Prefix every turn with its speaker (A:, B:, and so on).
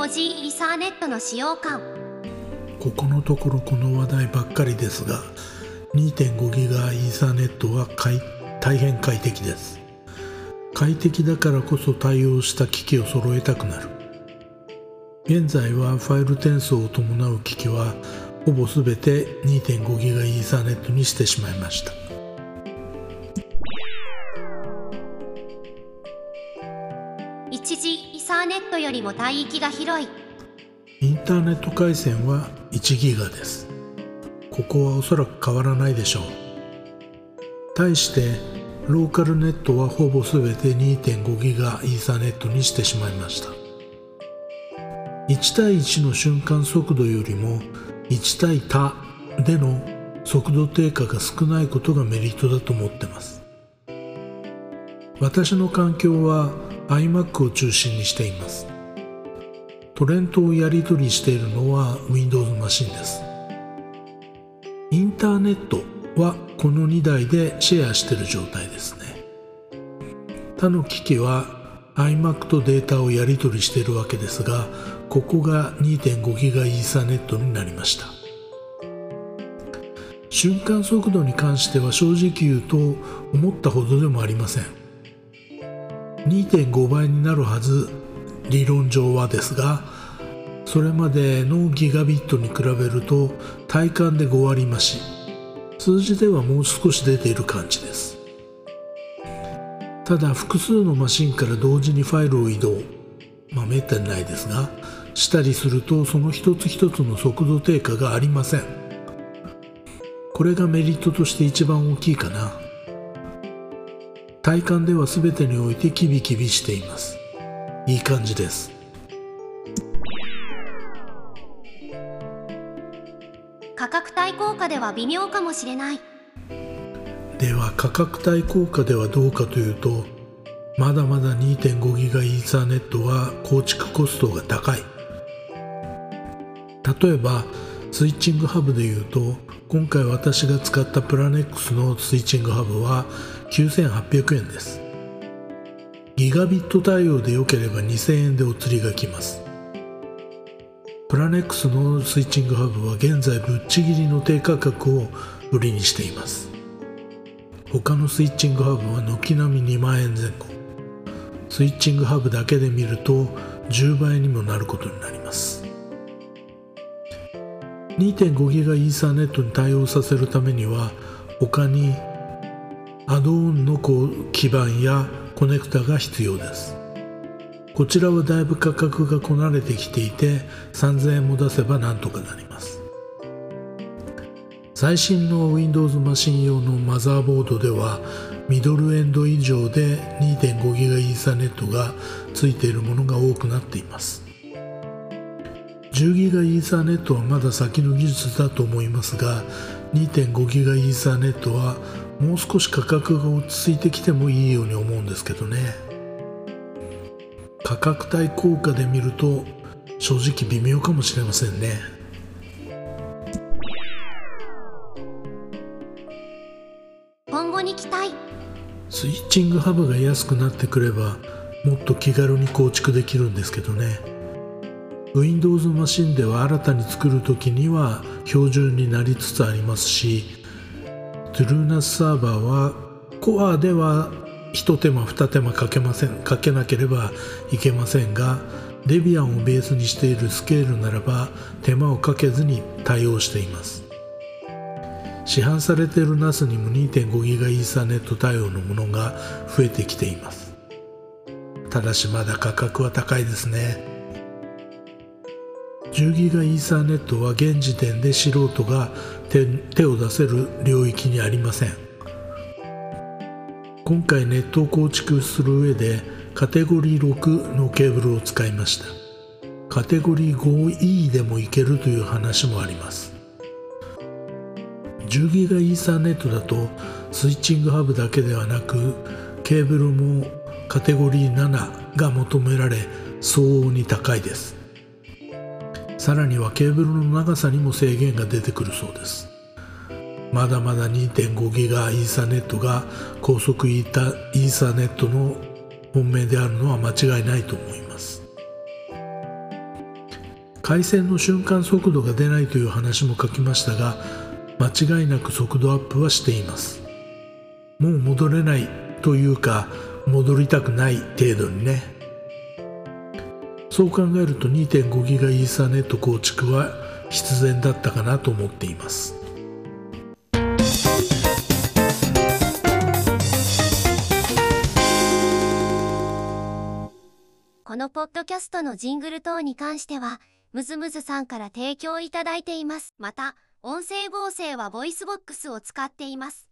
A: 2.5G イーサーネットの使用感。
B: ここのところこの話題ばっかりですが 2.5GHz イーサーネットは大変快適です。快適だからこそ対応した機器を揃えたくなる。現在はファイル転送を伴う機器はほぼ全て 2.5GHz イーサーネットにしてしまいました。
A: 一時イサーネットよりも帯域が広い。
B: インターネット回線は1ギガです。ここはおそらく変わらないでしょう。対してローカルネットはほぼ全て2.5ギガイーサネットにしてしまいました。1対1の瞬間速度よりも1対他での速度低下が少ないことがメリットだと思ってます。私の環境は iMac を中心にしています。トレントをやり取りしているのは Windows マシンです。インターネットはこの2台でシェアしている状態ですね。他の機器は iMac とデータをやり取りしているわけですがここが 2.5GHz イーサネットになりました。瞬間速度に関しては正直言うと思ったほどでもありません。2.5倍になるはず。理論上はですがそれまでのギガビットに比べると体感で5割増し。数字ではもう少し出ている感じです。ただ複数のマシンから同時にファイルを移動。まあめったにないですがしたりするとその一つ一つの速度低下がありません。これがメリットとして一番大きいかな。体感では全てにおいてキビキビしています。いい感じです。
A: 価格帯効果では微妙かもしれない。
B: では価格帯効果ではどうかというとまだまだ 2.5GB イーサーネットは構築コストが高い。例えばスイッチングハブでいうと今回私が使ったプラネックスのスイッチングハブは9800円です。ギガビット対応で良ければ2000円でお釣りが来ます。プラネックスのスイッチングハブは現在ぶっちぎりの低価格を売りにしています。他のスイッチングハブは軒並み2万円前後。スイッチングハブだけで見ると10倍にもなることになります。2.5GB イーサーネットに対応させるためには他にアドオンの基板やコネクタが必要です。こちらはだいぶ価格がこなれてきていて3000円も出せばなんとかなります。最新の Windows マシン用のマザーボードではミドルエンド以上で 2.5GB イーサネットがついているものが多くなっています。10GB イーサネットはまだ先の技術だと思いますが 2.5GB イーサネットはもう少し価格が落ち着いてきてもいいように思うんですけどね。価格帯効果で見ると正直微妙かもしれませんね。
A: 今後に期待。
B: スイッチングハブが安くなってくればもっと気軽に構築できるんですけどね Windows マシンでは新たに作る時には標準になりつつありますし TrueNAS サーバーはコアでは一手間二手間かけませんかけなければいけませんがデビアンをベースにしているスケールならば手間をかけずに対応しています。市販されている NAS にも 2.5GB イーサネット対応のものが増えてきています。ただしまだ価格は高いですね。10GB イーサーネットは現時点で素人が手を出せる領域にありません。今回ネットを構築する上でカテゴリー6のケーブルを使いました。カテゴリー 5E でもいけるという話もあります。10GB イーサーネットだとスイッチングハブだけではなくケーブルもカテゴリー7が求められ相応に高いです。さらにはケーブルの長さにも制限が出てくるそうです。まだまだ 2.5GB イーサネットが高速イータイーサネットの本命であるのは間違いないと思います。回線の瞬間速度が出ないという話も書きましたが間違いなく速度アップはしています。もう戻れないというか戻りたくない程度にね。そう考えると2.5ギガイーサネット構築は必然だったかなと思っています
A: このポッドキャストのジングル等に関しては、ムズムズさんから提供いただいています。また、音声合成は VOICEVOX を使っています。